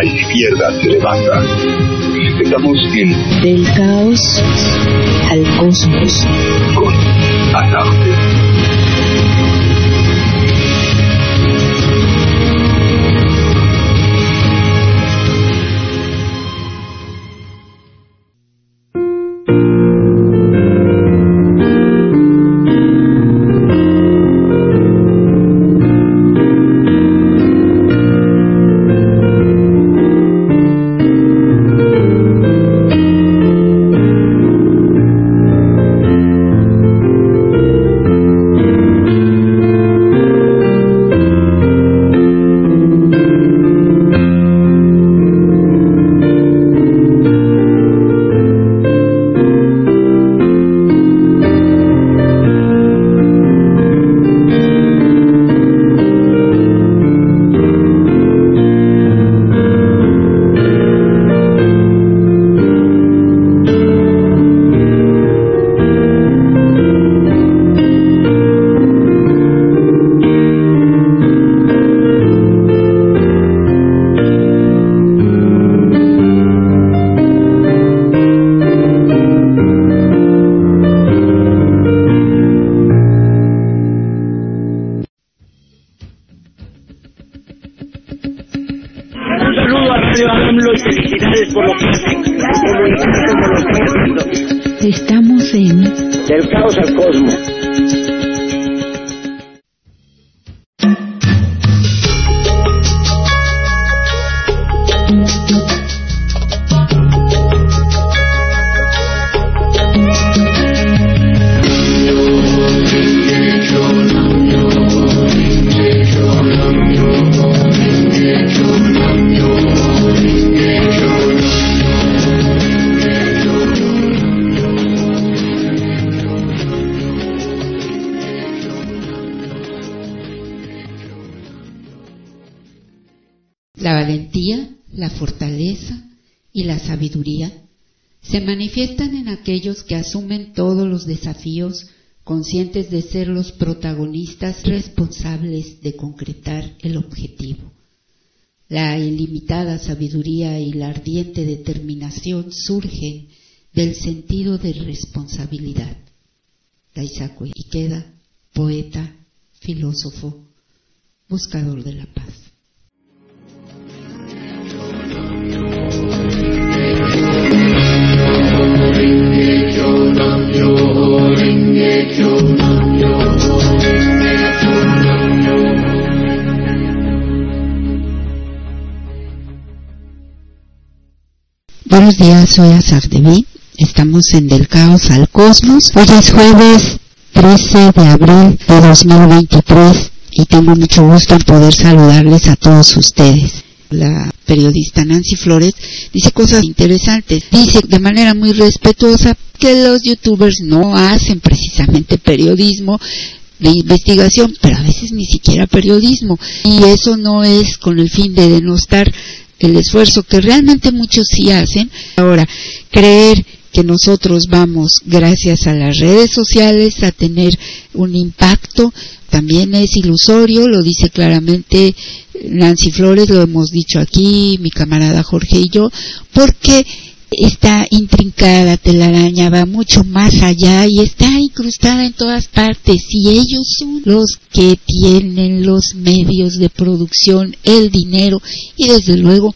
La izquierda se levanta. Estamos en Del caos al cosmos. con Atarte. Desafíos conscientes de ser los protagonistas responsables de concretar el objetivo. La ilimitada sabiduría y la ardiente determinación surgen del sentido de responsabilidad. Daisaku Ikeda, poeta, filósofo, buscador de la paz. Buenos días, soy Azar Devi. Estamos en Del Caos al Cosmos. Hoy es jueves 13 de abril de 2023 y tengo mucho gusto en poder saludarles a todos ustedes. La periodista Nancy Flores dice cosas interesantes. Dice de manera muy respetuosa que los youtubers no hacen precisamente periodismo de investigación, pero a veces ni siquiera periodismo. Y eso no es con el fin de denostar el esfuerzo que realmente muchos sí hacen. Ahora, creer que nosotros vamos, gracias a las redes sociales, a tener un impacto, también es ilusorio, lo dice claramente Nancy Flores, lo hemos dicho aquí, mi camarada Jorge y yo, porque esta intrincada telaraña va mucho más allá y está incrustada en todas partes y ellos son los que tienen los medios de producción, el dinero y desde luego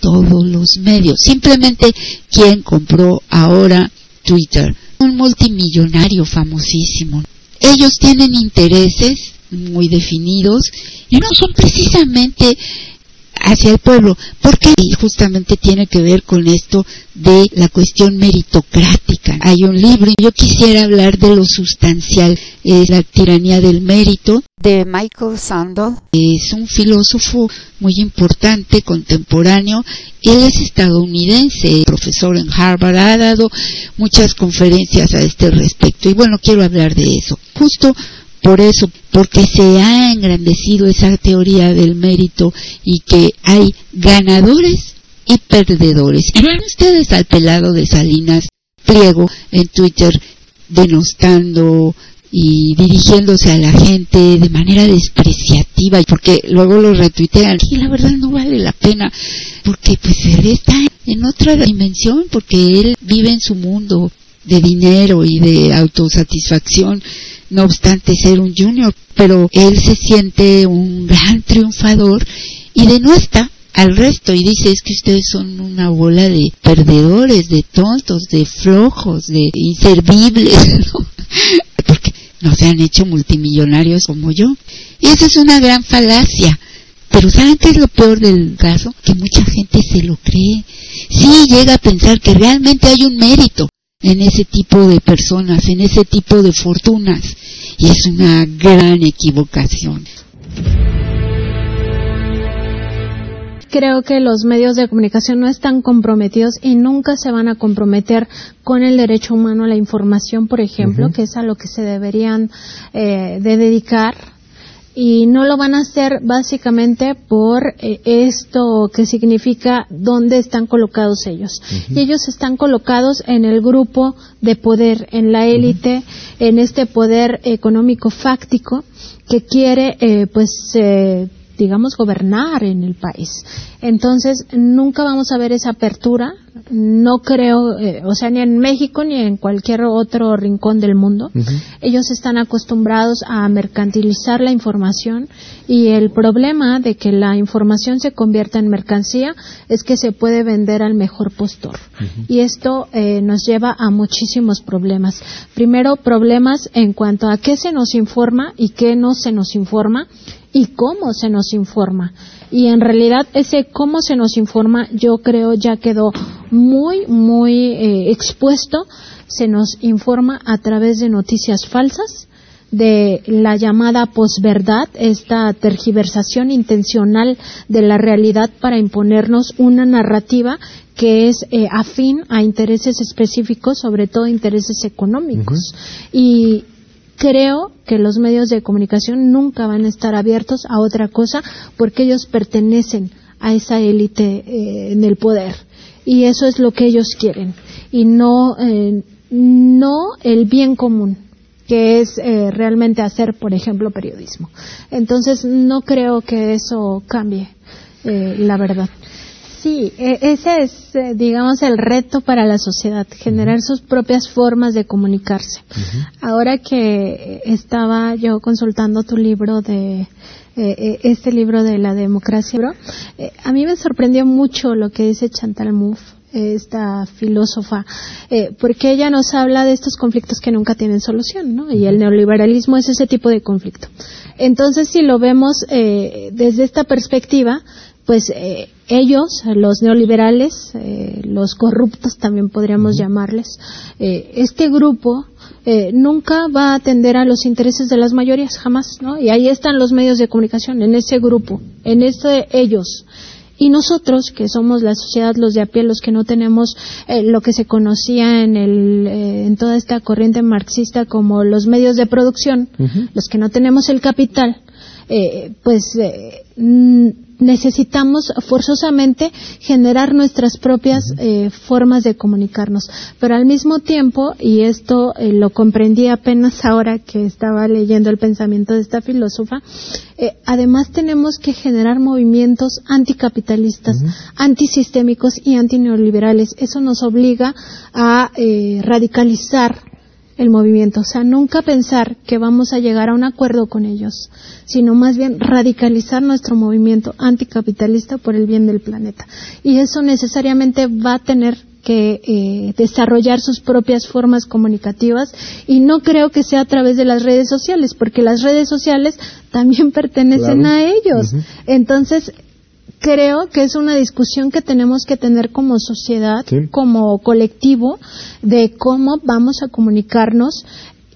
todos los medios. Simplemente quien compró ahora Twitter, un multimillonario famosísimo. Ellos tienen intereses muy definidos y no son precisamente hacia el pueblo, porque justamente tiene que ver con esto de la cuestión meritocrática. Hay un libro, y yo quisiera hablar de lo sustancial, es la tiranía del mérito, de Michael Sandel. Es un filósofo muy importante, contemporáneo. Él es estadounidense, profesor en Harvard, ha dado muchas conferencias a este respecto. Y bueno, quiero hablar de eso. Justo por eso, porque se ha engrandecido esa teoría del mérito y que hay ganadores y perdedores. Y ven ustedes al pelado de Salinas Pliego en Twitter denostando y dirigiéndose a la gente de manera despreciativa porque luego lo retuitean y la verdad no vale la pena porque pues él está en otra dimensión porque él vive en su mundo de dinero y de autosatisfacción no obstante ser un junior pero él se siente un gran triunfador y denuestra al resto y dice es que ustedes son una bola de perdedores, de tontos, de flojos, de inservibles, porque no se han hecho multimillonarios como yo. Y esa es una gran falacia. Pero ¿saben qué es lo peor del caso? Que mucha gente se lo cree. Sí llega a pensar que realmente hay un mérito en ese tipo de personas, en ese tipo de fortunas. Y es una gran equivocación. creo que los medios de comunicación no están comprometidos y nunca se van a comprometer con el derecho humano a la información, por ejemplo, que es a lo que se deberían eh, de dedicar y no lo van a hacer básicamente por eh, esto que significa dónde están colocados ellos. Y ellos están colocados en el grupo de poder, en la élite, en este poder económico fáctico que quiere, eh, pues, eh, digamos, gobernar en el país. Entonces, nunca vamos a ver esa apertura, no creo, eh, o sea, ni en México ni en cualquier otro rincón del mundo. Ellos están acostumbrados a mercantilizar la información y el problema de que la información se convierta en mercancía es que se puede vender al mejor postor. Y esto eh, nos lleva a muchísimos problemas. Primero, problemas en cuanto a qué se nos informa y qué no se nos informa y cómo se nos informa. Y en realidad ese cómo se nos informa yo creo ya quedó muy, muy eh, expuesto. Se nos informa a través de noticias falsas, de la llamada posverdad, esta tergiversación intencional de la realidad para imponernos una narrativa que es eh, afín a intereses específicos, sobre todo intereses económicos. Y creo que los medios de comunicación nunca van a estar abiertos a otra cosa porque ellos pertenecen a esa élite eh, en el poder. Y eso es lo que ellos quieren. Y no eh, no el bien común que es eh, realmente hacer por ejemplo periodismo. Entonces no creo que eso cambie la verdad Sí, e, ese es, eh, digamos, el reto para la sociedad, generar sus propias formas de comunicarse. Ahora que estaba yo consultando tu libro de, eh, eh, este libro de la democracia, a mí me sorprendió mucho lo que dice Chantal Mouffe esta filósofa, porque ella nos habla de estos conflictos que nunca tienen solución, ¿no? Y el neoliberalismo es ese tipo de conflicto. Entonces, si lo vemos desde esta perspectiva, pues eh, ellos, los neoliberales, eh, los corruptos también podríamos llamarles, eh, este grupo nunca va a atender a los intereses de las mayorías, jamás, ¿no? Y ahí están los medios de comunicación, en ese grupo, en ese ellos. Y nosotros, que somos la sociedad, los de a pie, los que no tenemos lo que se conocía en, el, en toda esta corriente marxista como los medios de producción, los que no tenemos el capital, pues necesitamos forzosamente generar nuestras propias eh, formas de comunicarnos. Pero al mismo tiempo, y esto eh, lo comprendí apenas ahora que estaba leyendo el pensamiento de esta filósofa, eh, además tenemos que generar movimientos anticapitalistas, antisistémicos y antineoliberales. Eso nos obliga a radicalizar el movimiento. O sea, nunca pensar que vamos a llegar a un acuerdo con ellos, sino más bien radicalizar nuestro movimiento anticapitalista por el bien del planeta. Y eso necesariamente va a tener que eh, desarrollar sus propias formas comunicativas y no creo que sea a través de las redes sociales, porque las redes sociales también pertenecen a ellos. Entonces, creo que es una discusión que tenemos que tener como sociedad, como colectivo, de cómo vamos a comunicarnos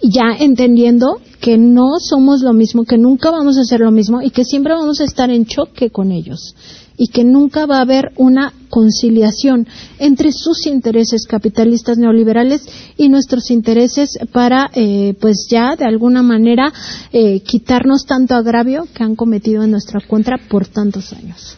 ya entendiendo que no somos lo mismo, que nunca vamos a ser lo mismo y que siempre vamos a estar en choque con ellos y que nunca va a haber una conciliación entre sus intereses capitalistas neoliberales y nuestros intereses para, eh, pues ya de alguna manera, eh, quitarnos tanto agravio que han cometido en nuestra contra por tantos años.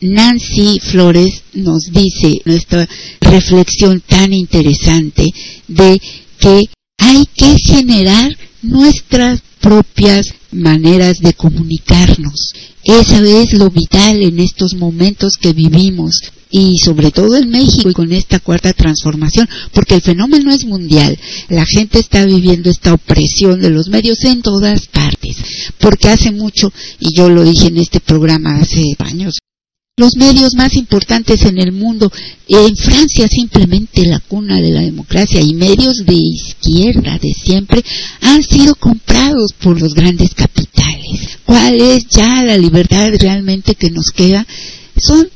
Nancy Flores nos dice nuestra reflexión tan interesante de que hay que generar nuestras propias maneras de comunicarnos. Eso es lo vital en estos momentos que vivimos y sobre todo en México y con esta cuarta transformación, porque el fenómeno es mundial. La gente está viviendo esta opresión de los medios en todas partes, porque hace mucho, y yo lo dije en este programa hace años, los medios más importantes en el mundo, en Francia simplemente la cuna de la democracia y medios de izquierda de siempre han sido comprados por los grandes capitales. ¿Cuál es ya la libertad realmente que nos queda? Son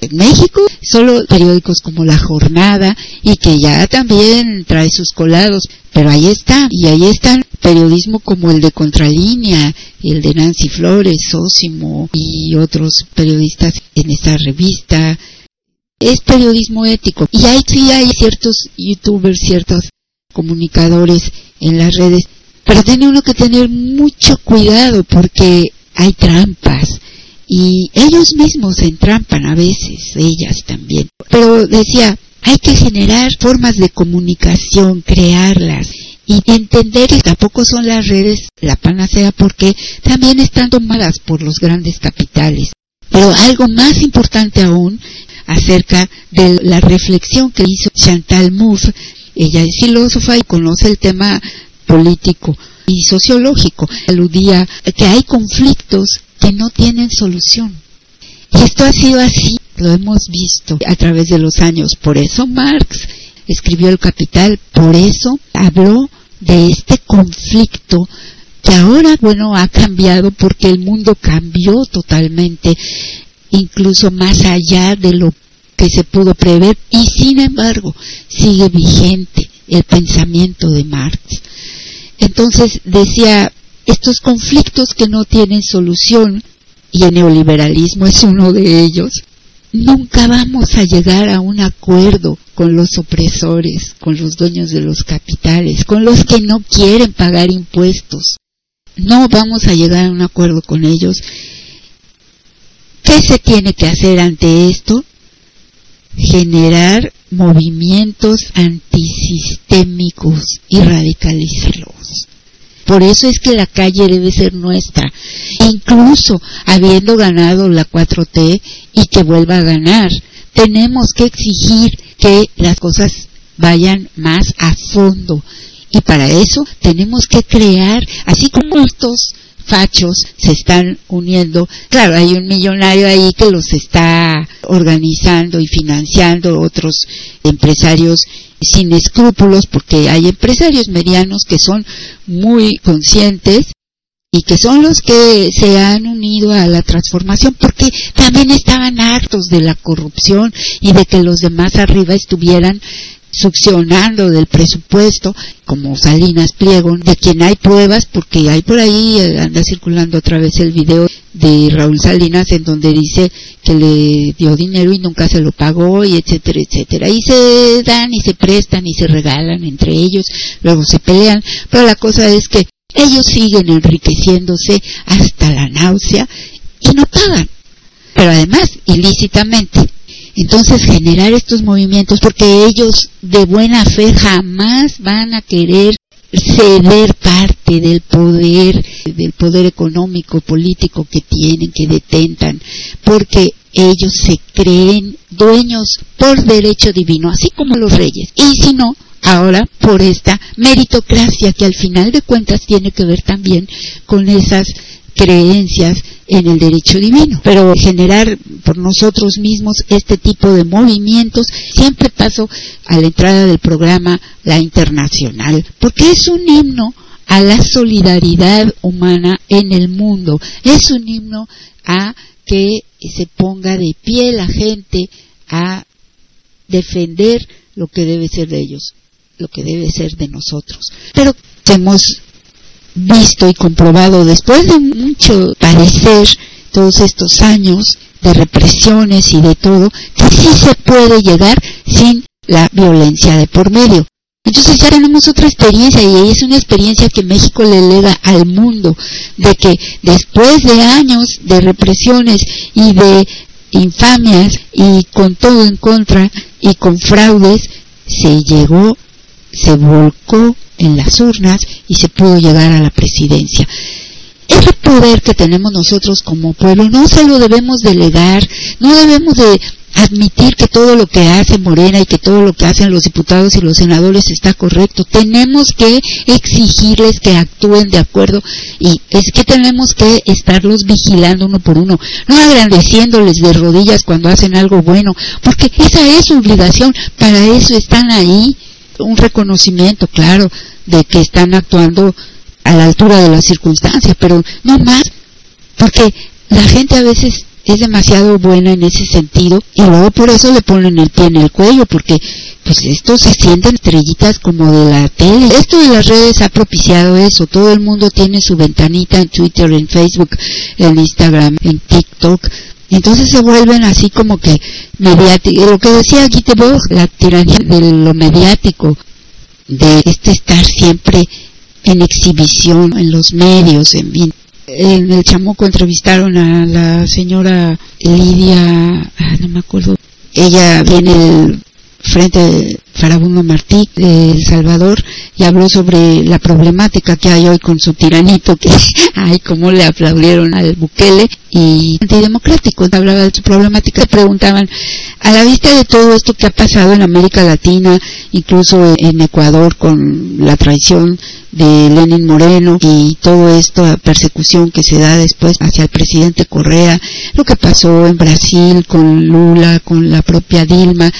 en México solo periódicos como La Jornada y que ya también trae sus colados, pero ahí está, y ahí están periodismo como el de Contralínea, el de Nancy Flores, Sósimo y otros periodistas en esta revista. Es periodismo ético y ahí sí hay ciertos youtubers, ciertos comunicadores en las redes, pero tiene uno que tener mucho cuidado porque hay trampas y ellos mismos se entrampan a veces, ellas también. Pero decía, hay que generar formas de comunicación, crearlas y entender que tampoco son las redes la panacea porque también están tomadas por los grandes capitales. Pero algo más importante aún acerca de la reflexión que hizo Chantal Mouffe, ella es filósofa y conoce el tema político y sociológico. Aludía que hay conflictos que no tienen solución. Y esto ha sido así, lo hemos visto a través de los años. Por eso Marx escribió El Capital, por eso habló de este conflicto que ahora, bueno, ha cambiado porque el mundo cambió totalmente, incluso más allá de lo que se pudo prever, y sin embargo sigue vigente el pensamiento de Marx. Entonces decía, estos conflictos que no tienen solución, y el neoliberalismo es uno de ellos, nunca vamos a llegar a un acuerdo con los opresores, con los dueños de los capitales, con los que no quieren pagar impuestos. No vamos a llegar a un acuerdo con ellos. ¿Qué se tiene que hacer ante esto? Generar movimientos antisistémicos y radicalizarlos. Por eso es que la calle debe ser nuestra, incluso habiendo ganado la 4T y que vuelva a ganar. Tenemos que exigir que las cosas vayan más a fondo y para eso tenemos que crear, así como estos fachos se están uniendo. Claro, hay un millonario ahí que los está organizando y financiando, otros empresarios sin escrúpulos, porque hay empresarios medianos que son muy conscientes y que son los que se han unido a la transformación porque también estaban hartos de la corrupción y de que los demás arriba estuvieran succionando del presupuesto, como Salinas Pliego, de quien hay pruebas, porque hay por ahí, eh, anda circulando otra vez el video de Raúl Salinas en donde dice que le dio dinero y nunca se lo pagó y etcétera, etcétera. Y se dan y se prestan y se regalan entre ellos, luego se pelean, pero la cosa es que ellos siguen enriqueciéndose hasta la náusea y no pagan, pero además ilícitamente. Entonces generar estos movimientos, porque ellos de buena fe jamás van a querer ceder parte del poder, del poder económico, político que tienen, que detentan, porque ellos se creen dueños por derecho divino, así como los reyes. Y si no, ahora por esta meritocracia que al final de cuentas tiene que ver también con esas creencias en el derecho divino. Pero generar por nosotros mismos este tipo de movimientos siempre paso a la entrada del programa La Internacional, porque es un himno a la solidaridad humana en el mundo. Es un himno a que se ponga de pie la gente a defender lo que debe ser de ellos, lo que debe ser de nosotros. Pero hemos visto y comprobado después de mucho padecer todos estos años de represiones y de todo, que sí se puede llegar sin la violencia de por medio. Entonces ya tenemos otra experiencia y es una experiencia que México le lega al mundo, de que después de años de represiones y de infamias y con todo en contra y con fraudes, se llegó, se volcó en las urnas y se pudo llegar a la presidencia. Ese poder que tenemos nosotros como pueblo no se lo debemos delegar, no debemos de admitir que todo lo que hace Morena y que todo lo que hacen los diputados y los senadores está correcto. Tenemos que exigirles que actúen de acuerdo y es que tenemos que estarlos vigilando uno por uno, no agradeciéndoles de rodillas cuando hacen algo bueno, porque esa es su obligación, para eso están ahí. Un reconocimiento, claro, de que están actuando a la altura de las circunstancias, pero no más, porque la gente a veces es demasiado buena en ese sentido y luego por eso le ponen el pie en el cuello porque pues esto se sienten estrellitas como de la tele. Esto de las redes ha propiciado eso. Todo el mundo tiene su ventanita en Twitter, en Facebook, en Instagram, en TikTok. Entonces se vuelven así como que mediáticos. Lo que decía Gittebog, la tiranía de lo mediático, de este estar siempre en exhibición en los medios, en en el Chamuco entrevistaron a la señora Lidia, ah, no me acuerdo, ella viene frente Farabundo Martí de El Salvador y habló sobre la problemática que hay hoy con su tiranito, que ay, cómo le aplaudieron al Bukele y antidemocrático, hablaba de su problemática, le preguntaban, a la vista de todo esto que ha pasado en América Latina, incluso en Ecuador con la traición de Lenin Moreno y toda esta persecución que se da después hacia el presidente Correa, lo que pasó en Brasil con Lula, con la propia Dilma,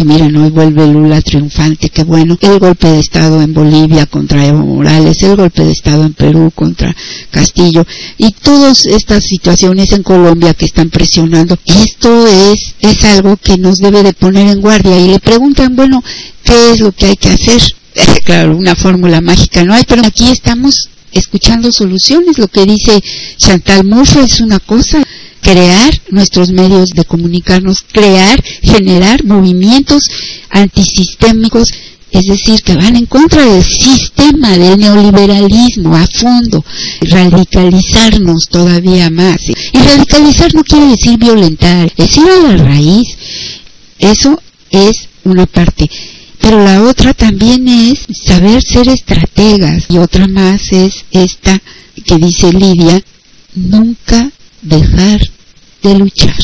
y miren, hoy vuelve Lula triunfante, qué bueno. El golpe de Estado en Bolivia contra Evo Morales, el golpe de Estado en Perú contra Castillo y todas estas situaciones en Colombia que están presionando. Esto es, es algo que nos debe de poner en guardia y le preguntan, bueno, ¿qué es lo que hay que hacer? claro, una fórmula mágica no hay, pero aquí estamos escuchando soluciones. Lo que dice Chantal Mouffe es una cosa, crear nuestros medios de comunicarnos, crear, generar movimientos antisistémicos, es decir, que van en contra del sistema del neoliberalismo a fondo, radicalizarnos todavía más. Y radicalizar no quiere decir violentar, es ir a la raíz. Eso es una parte. Pero la otra también es saber ser estrategas. Y otra más es esta que dice Lidia, nunca dejar de luchar.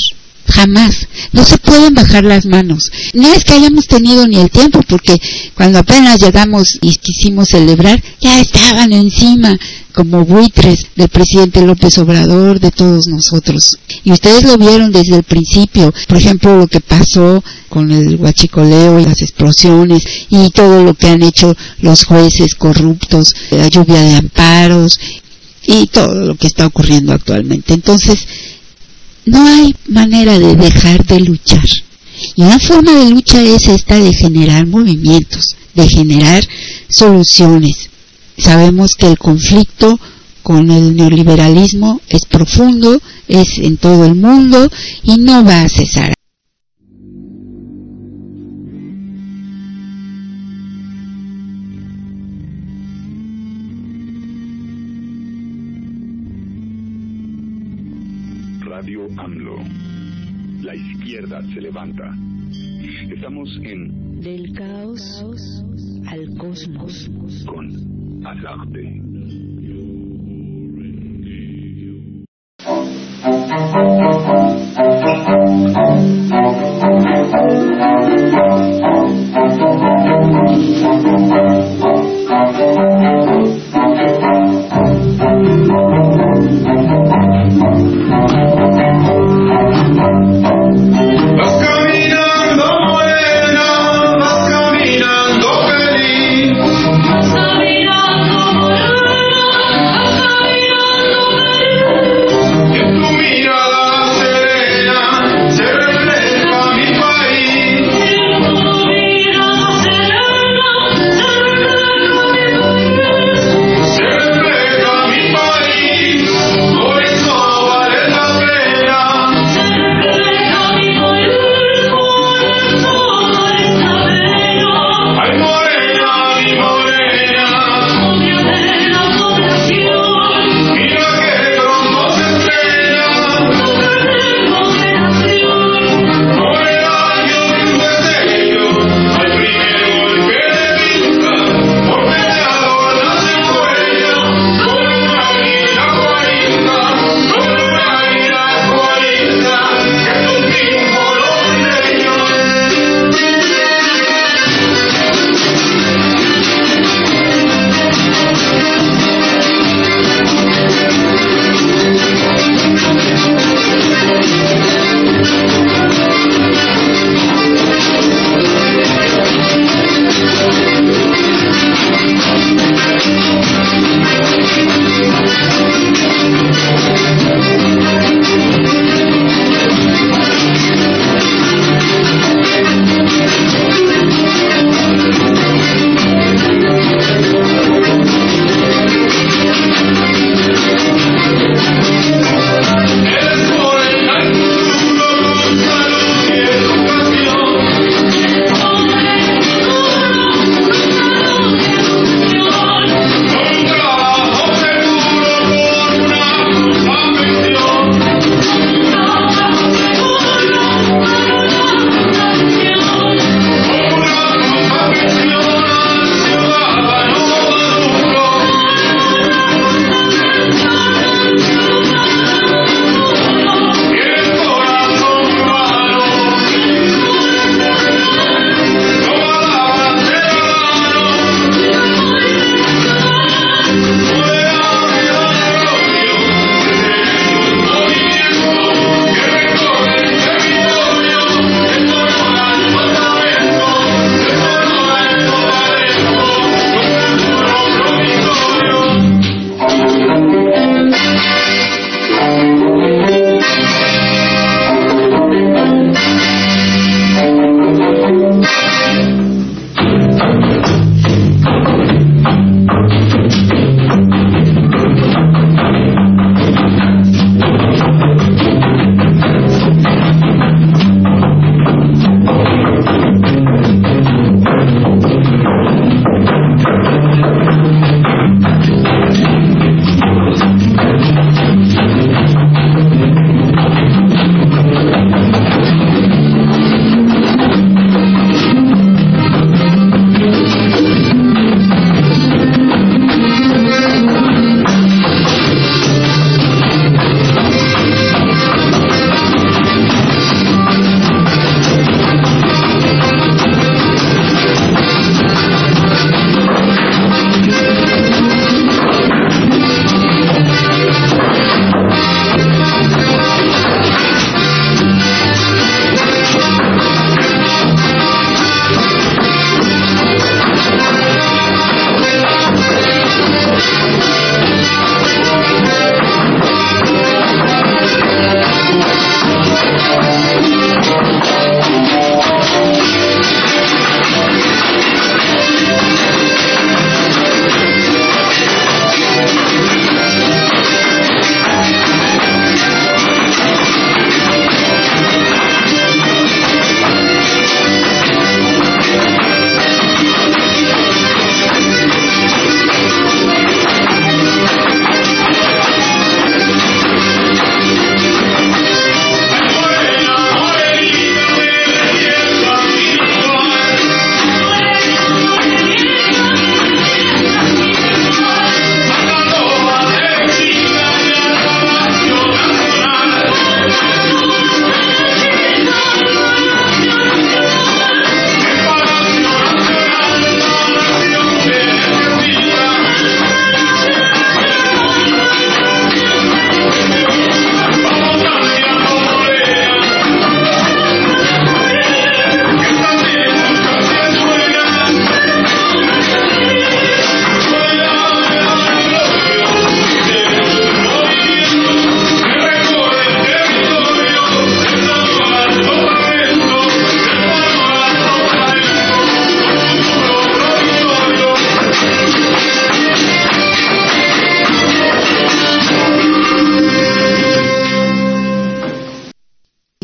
Jamás. No se pueden bajar las manos. No es que hayamos tenido ni el tiempo, porque cuando apenas llegamos y quisimos celebrar, ya estaban encima como buitres del presidente López Obrador, de todos nosotros. Y ustedes lo vieron desde el principio. Por ejemplo, lo que pasó con el huachicoleo y las explosiones y todo lo que han hecho los jueces corruptos, la lluvia de amparos y todo lo que está ocurriendo actualmente. Entonces, no hay manera de dejar de luchar. Y una forma de lucha es esta de generar movimientos, de generar soluciones. Sabemos que el conflicto con el neoliberalismo es profundo, es en todo el mundo y no va a cesar. Levanta. Estamos en Del caos, al cosmos. Con Azarte.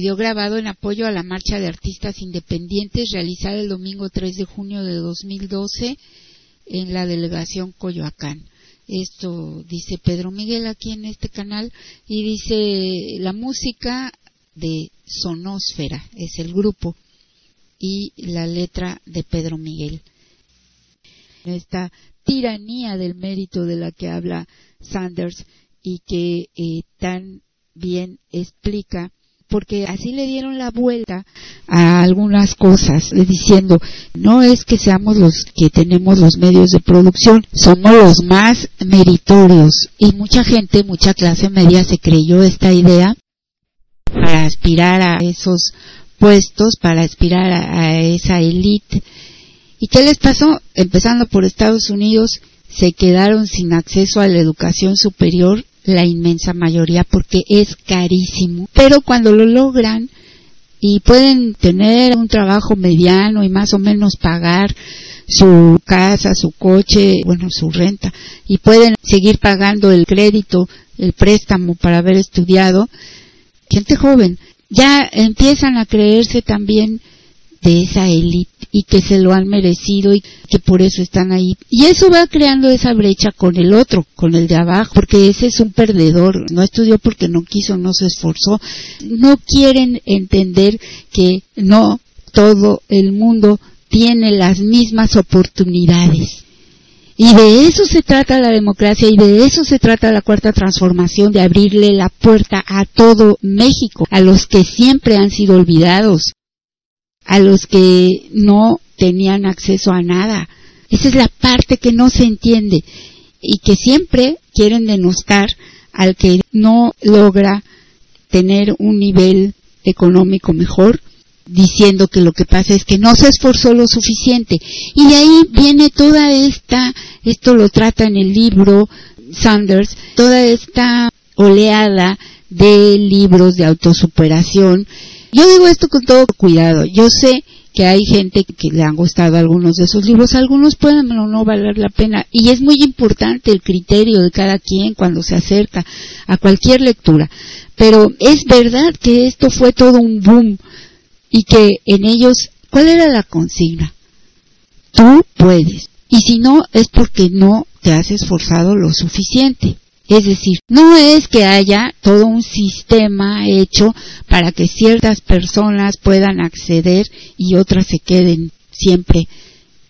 Video grabado en apoyo a la marcha de artistas independientes realizada el domingo 3 de junio de 2012 en la delegación Coyoacán. Esto dice Pedro Miguel aquí en este canal y dice la música de Sonósfera es el grupo y la letra de Pedro Miguel. Esta tiranía del mérito de la que habla Sanders y que eh, tan bien explica porque así le dieron la vuelta a algunas cosas, diciendo, no es que seamos los que tenemos los medios de producción, somos los más meritorios. Y mucha gente, mucha clase media se creyó esta idea para aspirar a esos puestos, para aspirar a, esa élite. ¿Y qué les pasó? Empezando por Estados Unidos, se quedaron sin acceso a la educación superior la inmensa mayoría porque es carísimo. Pero cuando lo logran y pueden tener un trabajo mediano y más o menos pagar su casa, su coche, bueno, su renta, y pueden seguir pagando el crédito, el préstamo para haber estudiado, gente joven, ya empiezan a creerse también de esa élite y que se lo han merecido y que por eso están ahí. Y eso va creando esa brecha con el otro, con el de abajo, porque ese es un perdedor, no estudió porque no quiso, no se esforzó. No quieren entender que no todo el mundo tiene las mismas oportunidades. Y de eso se trata la democracia y de eso se trata la cuarta transformación, de abrirle la puerta a todo México, a los que siempre han sido olvidados, a los que no tenían acceso a nada. Esa es la parte que no se entiende y que siempre quieren denostar al que no logra tener un nivel económico mejor, diciendo que lo que pasa es que no se esforzó lo suficiente. Y de ahí viene toda esta, esto lo trata en el libro Sanders, toda esta oleada de libros de autosuperación yo digo esto con todo cuidado. Yo sé que hay gente que le han gustado algunos de esos libros, algunos pueden o no valer la pena. Y es muy importante el criterio de cada quien cuando se acerca a cualquier lectura. Pero es verdad que esto fue todo un boom y que en ellos, ¿cuál era la consigna? Tú puedes. Y si no, es porque no te has esforzado lo suficiente. Es decir, no es que haya todo un sistema hecho para que ciertas personas puedan acceder y otras se queden siempre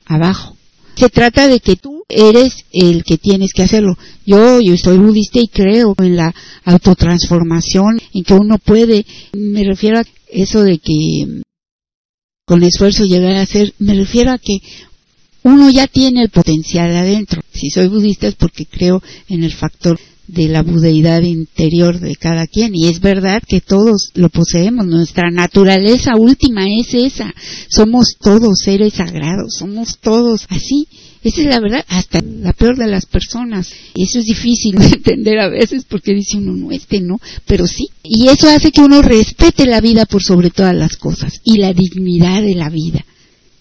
abajo. Se trata de que tú eres el que tienes que hacerlo. Yo, soy budista y creo en la autotransformación, en que uno puede, me refiero a eso de que con esfuerzo llegar a ser, me refiero a que uno ya tiene el potencial adentro. Si soy budista es porque creo en el factor de la budeidad interior de cada quien. Y es verdad que todos lo poseemos. Nuestra naturaleza última es esa. Somos todos seres sagrados. Somos todos así. Esa es la verdad, hasta la peor de las personas. Eso es difícil de entender a veces porque dice uno, no, este no, pero sí. Y eso hace que uno respete la vida por sobre todas las cosas y la dignidad de la vida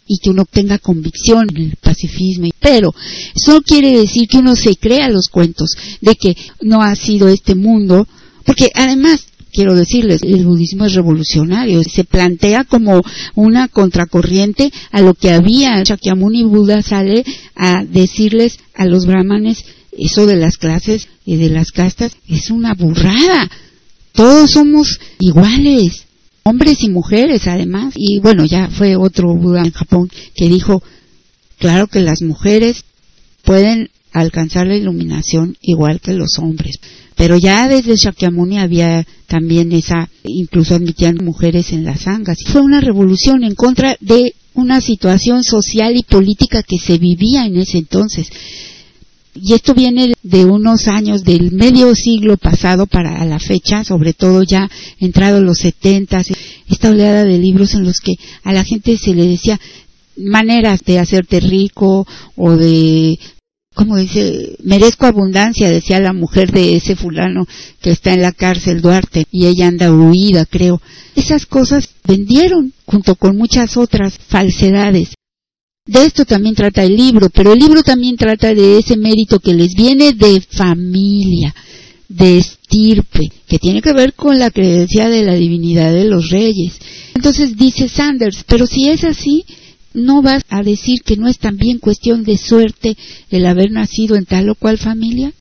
y que uno tenga convicción en el pacifismo. Pero eso quiere decir que uno se crea los cuentos de que no ha sido este mundo, porque además quiero decirles, el budismo es revolucionario, se plantea como una contracorriente a lo que había. Shakyamuni Buda sale a decirles a los brahmanes eso de las clases y de las castas es una burrada. Todos somos iguales hombres y mujeres además. Y bueno, ya fue otro Buda en Japón que dijo, claro que las mujeres pueden alcanzar la iluminación igual que los hombres. Pero ya desde Shakyamuni había también esa, incluso admitían mujeres en las sangas. Fue una revolución en contra de una situación social y política que se vivía en ese entonces y esto viene de unos años del medio siglo pasado para la fecha, sobre todo ya entrado los setentas, esta oleada de libros en los que a la gente se le decía maneras de hacerte rico o de como dice, merezco abundancia, decía la mujer de ese fulano que está en la cárcel Duarte y ella anda huida, creo. Esas cosas vendieron junto con muchas otras falsedades de esto también trata el libro, pero el libro también trata de ese mérito que les viene de familia, de estirpe, que tiene que ver con la creencia de la divinidad de los reyes. Entonces dice Sanders, pero si es así, no vas a decir que no es también cuestión de suerte el haber nacido en tal o cual familia.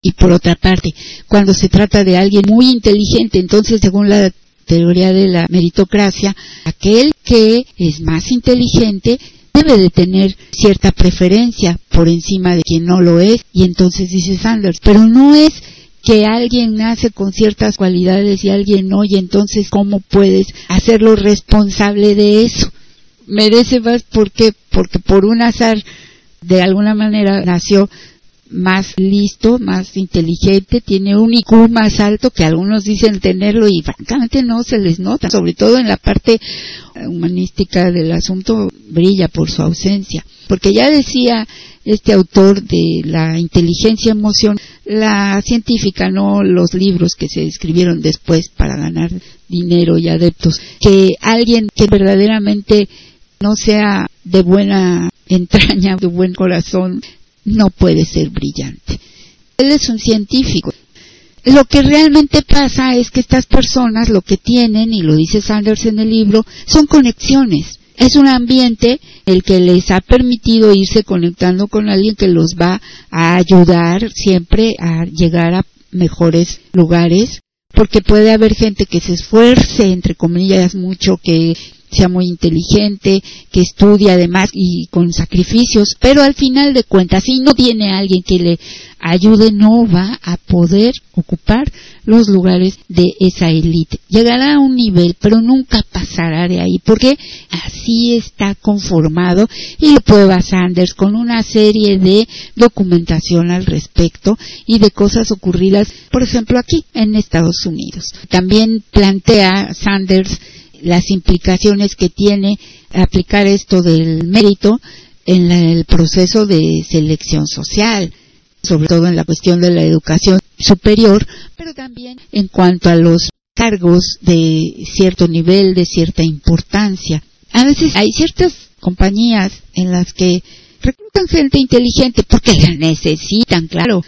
Y por otra parte, cuando se trata de alguien muy inteligente, entonces según la teoría de la meritocracia, aquel que es más inteligente debe de tener cierta preferencia por encima de quien no lo es. Y entonces dice Sanders, pero no es que alguien nace con ciertas cualidades y alguien no, y entonces ¿cómo puedes hacerlo responsable de eso? Merece más porque, porque por un azar de alguna manera nació más listo, más inteligente, tiene un IQ más alto que algunos dicen tenerlo y francamente no se les nota, sobre todo en la parte humanística del asunto brilla por su ausencia, porque ya decía este autor de la inteligencia emoción, la científica, no los libros que se escribieron después para ganar dinero y adeptos, que alguien que verdaderamente no sea de buena entraña, de buen corazón, no puede ser brillante. Él es un científico. Lo que realmente pasa es que estas personas lo que tienen, y lo dice Sanders en el libro, son conexiones. Es un ambiente el que les ha permitido irse conectando con alguien que los va a ayudar siempre a llegar a mejores lugares, porque puede haber gente que se esfuerce, entre comillas, mucho, que sea muy inteligente, que estudie además y con sacrificios, pero al final de cuentas, si no tiene alguien que le ayude, no va a poder ocupar los lugares de esa élite. Llegará a un nivel, pero nunca pasará de ahí, porque así está conformado y lo prueba Sanders con una serie de documentación al respecto y de cosas ocurridas, por ejemplo, aquí en Estados Unidos. También plantea Sanders las implicaciones que tiene aplicar esto del mérito en el proceso de selección social, sobre todo en la cuestión de la educación superior, pero también en cuanto a los cargos de cierto nivel, de cierta importancia. A veces hay ciertas compañías en las que reclutan gente inteligente porque la necesitan, claro,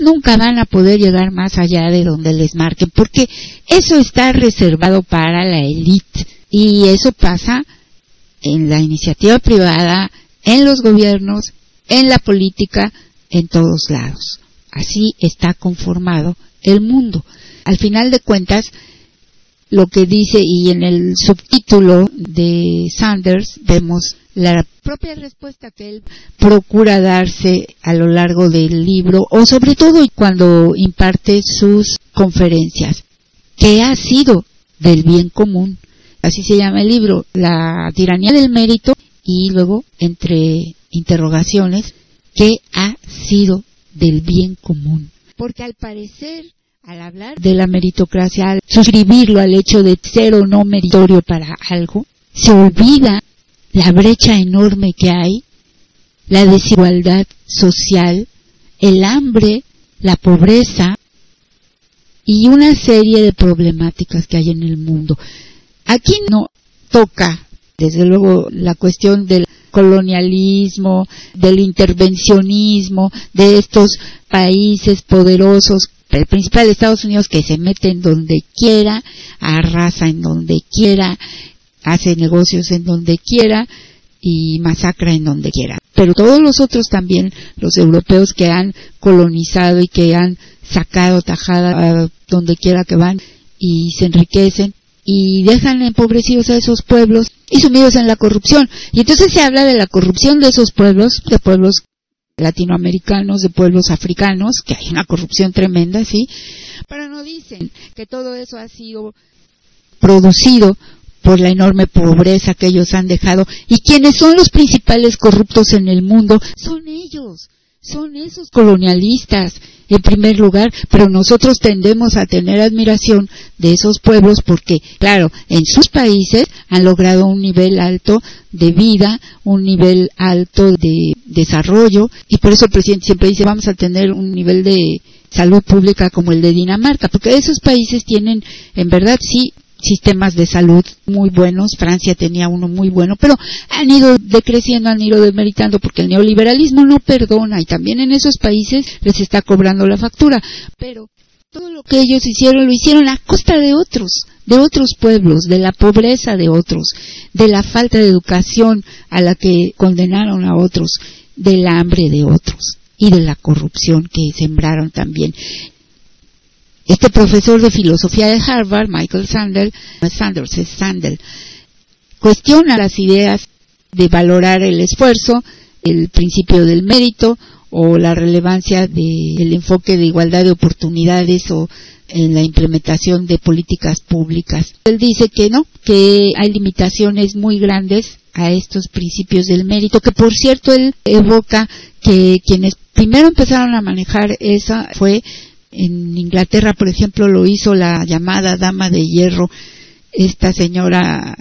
nunca van a poder llegar más allá de donde les marquen, porque eso está reservado para la élite. Y eso pasa en la iniciativa privada, en los gobiernos, en la política, en todos lados. Así está conformado el mundo. Al final de cuentas, lo que dice y en el subtítulo de Sanders vemos la propia respuesta que él procura darse a lo largo del libro o sobre todo cuando imparte sus conferencias, que ha sido del bien común. Así se llama el libro, La tiranía del mérito y luego entre interrogaciones, que ha sido del bien común. Porque al parecer al hablar de la meritocracia, al suscribirlo al hecho de ser o no meritorio para algo, se olvida la brecha enorme que hay, la desigualdad social, el hambre, la pobreza y una serie de problemáticas que hay en el mundo. Aquí no toca, desde luego, la cuestión del colonialismo, del intervencionismo, de estos países poderosos el principal de Estados Unidos que se mete en donde quiera, arrasa en donde quiera, hace negocios en donde quiera y masacra en donde quiera. Pero todos los otros también, los europeos que han colonizado y que han sacado tajada a donde quiera que van y se enriquecen y dejan empobrecidos a esos pueblos y sumidos en la corrupción. Y entonces se habla de la corrupción de esos pueblos, de pueblos latinoamericanos, de pueblos africanos, que hay una corrupción tremenda, ¿sí? Pero no dicen que todo eso ha sido producido por la enorme pobreza que ellos han dejado. Y quienes son los principales corruptos en el mundo son ellos, son esos colonialistas en primer lugar, pero nosotros tendemos a tener admiración de esos pueblos porque, claro, en sus países han logrado un nivel alto de vida, un nivel alto de desarrollo y por eso el presidente siempre dice vamos a tener un nivel de salud pública como el de Dinamarca, porque esos países tienen en verdad sí sistemas de salud muy buenos, Francia tenía uno muy bueno, pero han ido decreciendo, han ido demeritando porque el neoliberalismo no perdona y también en esos países les está cobrando la factura, pero todo lo que ellos hicieron lo hicieron a costa de otros, de otros pueblos, de la pobreza de otros, de la falta de educación a la que condenaron a otros, del hambre de otros y de la corrupción que sembraron también. Este profesor de filosofía de Harvard, Michael Sandel, Sanders, Sandel, cuestiona las ideas de valorar el esfuerzo, el principio del mérito o la relevancia del enfoque de igualdad de oportunidades o en la implementación de políticas públicas. Él dice que no, que hay limitaciones muy grandes a estos principios del mérito, que por cierto él evoca que quienes primero empezaron a manejar esa fue en Inglaterra, por ejemplo, lo hizo la llamada dama de hierro, esta señora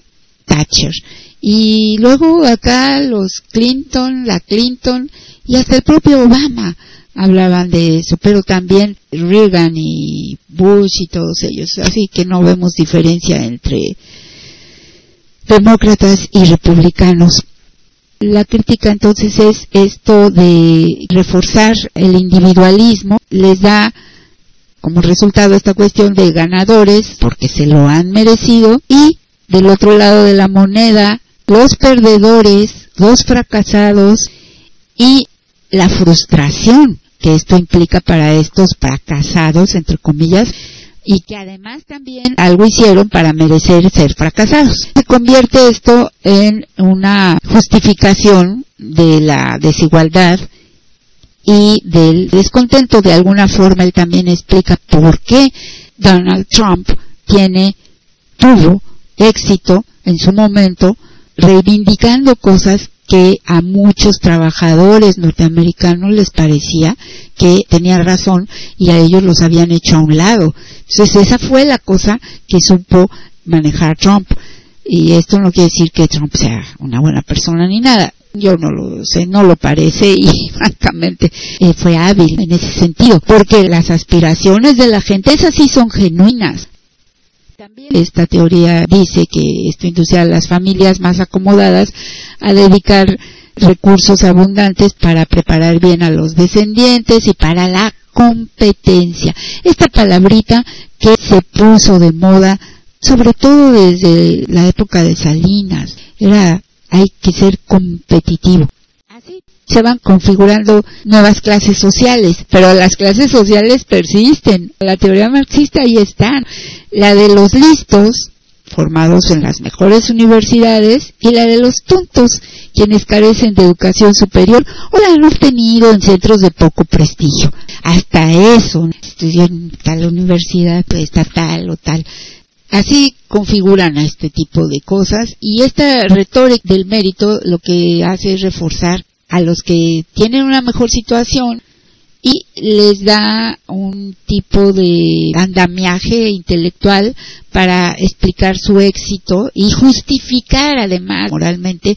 Thatcher. Y luego acá los Clinton, la Clinton y hasta el propio Obama hablaban de eso, pero también Reagan y Bush y todos ellos. Así que no vemos diferencia entre demócratas y republicanos. La crítica entonces es esto de reforzar el individualismo, les da como resultado esta cuestión de ganadores porque se lo han merecido y del otro lado de la moneda los perdedores, los fracasados y la frustración que esto implica para estos fracasados, entre comillas, y que además también algo hicieron para merecer ser fracasados. Se convierte esto en una justificación de la desigualdad y del descontento. De alguna forma él también explica por qué Donald Trump tiene, tuvo éxito en su momento reivindicando cosas que a muchos trabajadores norteamericanos les parecía que tenían razón y a ellos los habían hecho a un lado. Entonces esa fue la cosa que supo manejar Trump. Y esto no quiere decir que Trump sea una buena persona ni nada yo no lo sé, no lo parece y francamente eh, fue hábil en ese sentido, porque las aspiraciones de la gente, esas sí son genuinas. También esta teoría dice que esto induce a las familias más acomodadas a dedicar recursos abundantes para preparar bien a los descendientes y para la competencia. Esta palabrita que se puso de moda sobre todo desde la época de Salinas, era hay que ser competitivo. Se van configurando nuevas clases sociales, pero las clases sociales persisten. La teoría marxista ahí está. La de los listos, formados en las mejores universidades, y la de los tontos, quienes carecen de educación superior o la han obtenido en centros de poco prestigio. Hasta eso, estudió en tal universidad estatal o tal Así configuran a este tipo de cosas y esta retórica del mérito lo que hace es reforzar a los que tienen una mejor situación y les da un tipo de andamiaje intelectual para explicar su éxito y justificar además moralmente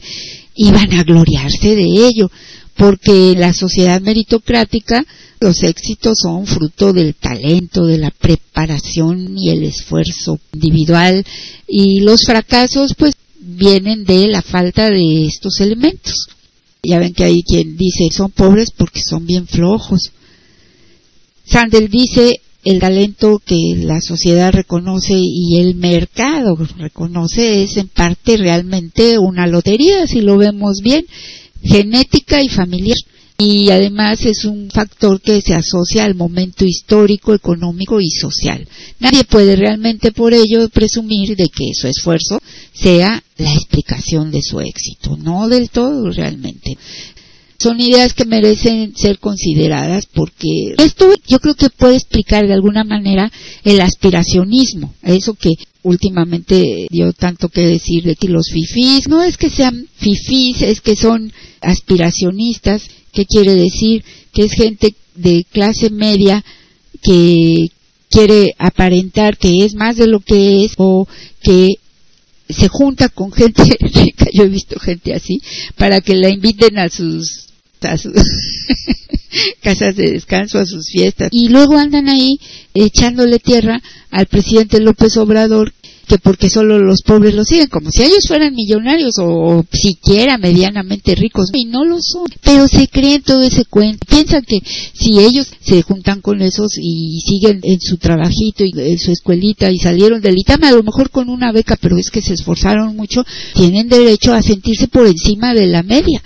y van a gloriarse de ello porque la sociedad meritocrática los éxitos son fruto del talento, de la preparación y el esfuerzo individual y los fracasos pues vienen de la falta de estos elementos. Ya ven que hay quien dice son pobres porque son bien flojos. Sandel dice el talento que la sociedad reconoce y el mercado reconoce es en parte realmente una lotería, si lo vemos bien, genética y familiar y además es un factor que se asocia al momento histórico, económico y social. Nadie puede realmente por ello presumir de que su esfuerzo sea la explicación de su éxito, no del todo realmente. Son ideas que merecen ser consideradas porque esto yo creo que puede explicar de alguna manera el aspiracionismo, eso que últimamente dio tanto que decir de que los fifís, no es que sean fifís, es que son aspiracionistas ¿Qué quiere decir? Que es gente de clase media que quiere aparentar que es más de lo que es o que se junta con gente rica, yo he visto gente así, para que la inviten a sus, a sus casas de descanso, a sus fiestas. Y luego andan ahí echándole tierra al presidente López Obrador que porque solo los pobres lo siguen, como si ellos fueran millonarios o, siquiera medianamente ricos, y no lo son, pero se creen todo ese cuento, piensan que si ellos se juntan con esos y siguen en su trabajito y en su escuelita y salieron del ITAM, a lo mejor con una beca, pero es que se esforzaron mucho, tienen derecho a sentirse por encima de la media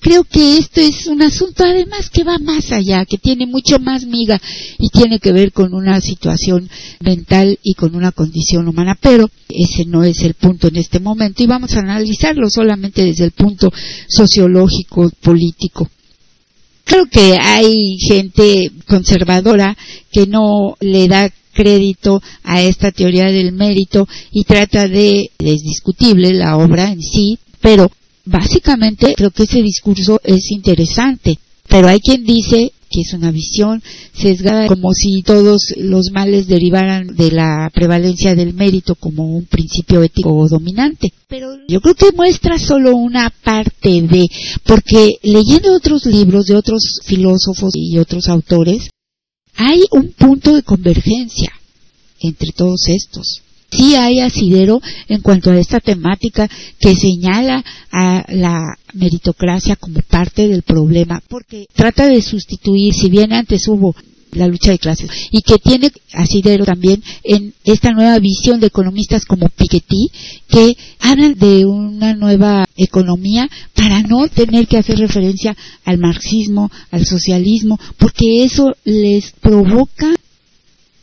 creo que esto es un asunto además que va más allá, que tiene mucho más miga y tiene que ver con una situación mental y con una condición humana, pero ese no es el punto en este momento y vamos a analizarlo solamente desde el punto sociológico, político. Creo que hay gente conservadora que no le da crédito a esta teoría del mérito y trata de, es discutible la obra en sí, pero básicamente creo que ese discurso es interesante, pero hay quien dice que es una visión sesgada, como si todos los males derivaran de la prevalencia del mérito como un principio ético dominante. Pero yo creo que muestra solo una parte de, porque leyendo otros libros de otros filósofos y otros autores, hay un punto de convergencia entre todos estos sí hay asidero en cuanto a esta temática que señala a la meritocracia como parte del problema, porque trata de sustituir, si bien antes hubo la lucha de clases y que tiene asidero también en esta nueva visión de economistas como Piketty que hablan de una nueva economía para no tener que hacer referencia al marxismo, al socialismo, porque eso les provoca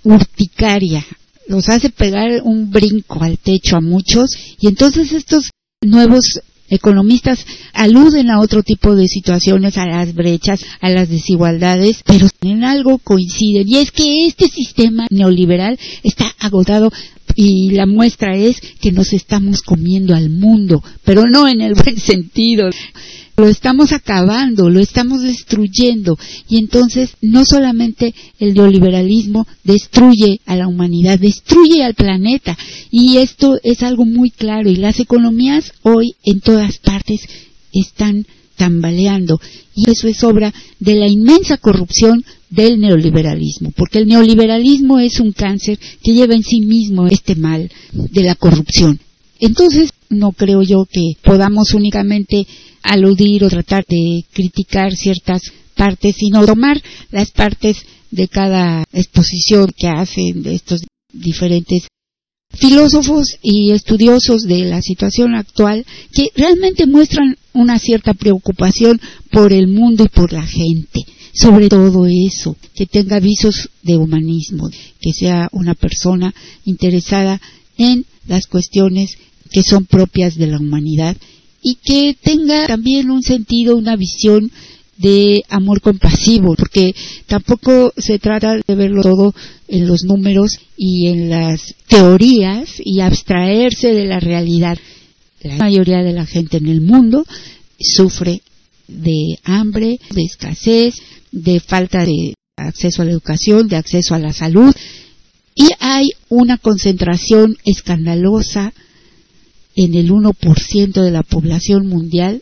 urticaria los hace pegar un brinco al techo a muchos y entonces estos nuevos economistas aluden a otro tipo de situaciones, a las brechas, a las desigualdades, pero en algo coinciden y es que este sistema neoliberal está agotado y la muestra es que nos estamos comiendo al mundo, pero no en el buen sentido lo estamos acabando, lo estamos destruyendo. Y entonces no solamente el neoliberalismo destruye a la humanidad, destruye al planeta. Y esto es algo muy claro. Y las economías hoy en todas partes están tambaleando. Y eso es obra de la inmensa corrupción del neoliberalismo, porque el neoliberalismo es un cáncer que lleva en sí mismo este mal de la corrupción. Entonces, no creo yo que podamos únicamente aludir o tratar de criticar ciertas partes, sino tomar las partes de cada exposición que hacen estos diferentes filósofos y estudiosos de la situación actual que realmente muestran una cierta preocupación por el mundo y por la gente. Sobre todo eso, que tenga visos de humanismo, que sea una persona interesada en las cuestiones que son propias de la humanidad y que tenga también un sentido, una visión de amor compasivo, porque tampoco se trata de verlo todo en los números y en las teorías y abstraerse de la realidad. La mayoría de la gente en el mundo sufre de hambre, de escasez, de falta de acceso a la educación, de acceso a la salud, y hay una concentración escandalosa en el 1% de la población mundial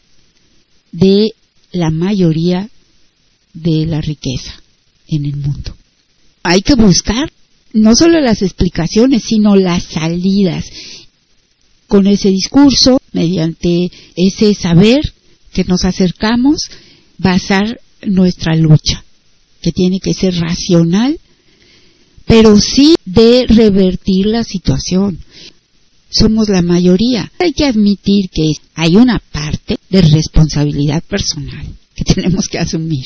de la mayoría de la riqueza en el mundo. Hay que buscar no solo las explicaciones, sino las salidas. Con ese discurso, mediante ese saber que nos acercamos, basar nuestra lucha, que tiene que ser racional, pero sí de revertir la situación somos la mayoría. Hay que admitir que hay una parte de responsabilidad personal que tenemos que asumir.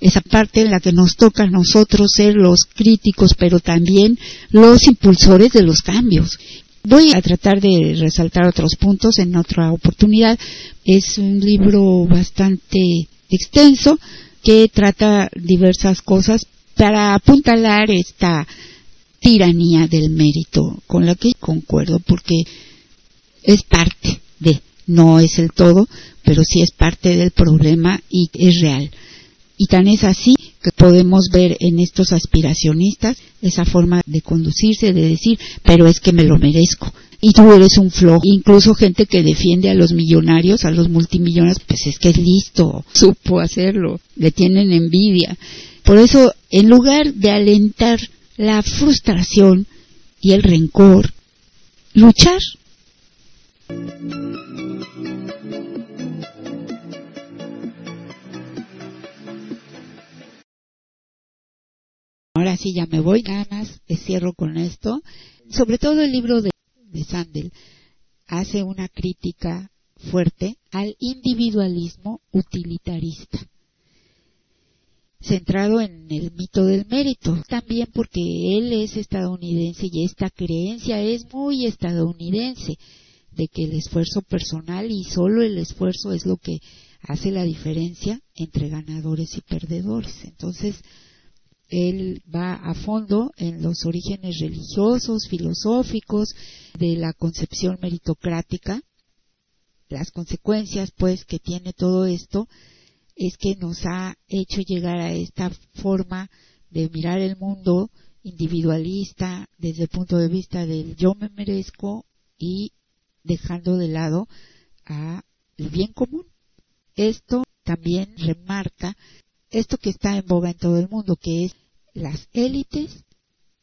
Esa parte en la que nos toca a nosotros ser los críticos, pero también los impulsores de los cambios. Voy a tratar de resaltar otros puntos en otra oportunidad. Es un libro bastante extenso que trata diversas cosas para apuntalar esta tiranía del mérito, con la que concuerdo porque es parte de, no es el todo, pero sí es parte del problema y es real. Y tan es así que podemos ver en estos aspiracionistas esa forma de conducirse, de decir, pero es que me lo merezco. Y tú eres un flojo. Incluso gente que defiende a los millonarios, a los multimillonarios, pues es que es listo, supo hacerlo, le tienen envidia. Por eso, en lugar de alentar la frustración y el rencor luchar. Ahora sí ya me voy, nada más cierro con esto. Sobre todo el libro de, de Sandel hace una crítica fuerte al individualismo utilitarista, centrado en el mito del mérito, también porque él es estadounidense y esta creencia es muy estadounidense, de que el esfuerzo personal y solo el esfuerzo es lo que hace la diferencia entre ganadores y perdedores. Entonces, él va a fondo en los orígenes religiosos, filosóficos de la concepción meritocrática las consecuencias pues que tiene todo esto es que nos ha hecho llegar a esta forma de mirar el mundo individualista desde el punto de vista del yo me merezco y dejando de lado a el bien común. Esto también remarca esto que está en boga en todo el mundo, que es las élites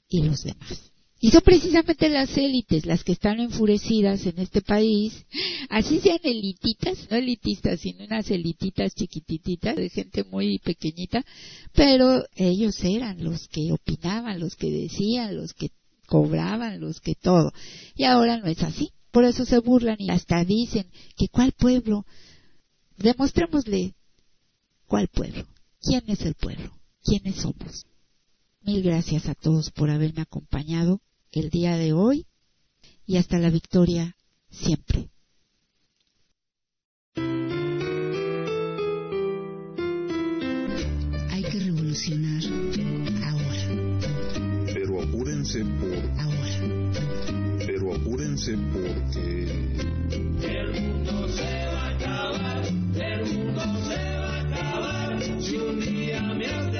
y los demás. Y son precisamente las élites las que están enfurecidas en este país, así sean elititas, no elitistas, sino unas elititas chiquititas de gente muy pequeñita, pero ellos eran los que opinaban, los que decían, los que cobraban, los que todo. Y ahora no es así. Por eso se burlan y hasta dicen que cuál pueblo. Demostrémosle cuál pueblo. ¿Quién es el pueblo? ¿Quiénes somos? Mil gracias a todos por haberme acompañado el día de hoy y hasta la victoria siempre. Hay que revolucionar ahora. Pero apúrense por ahora. Pero apúrense porque el mundo se va a acabar, el mundo se va a acabar si un día me hace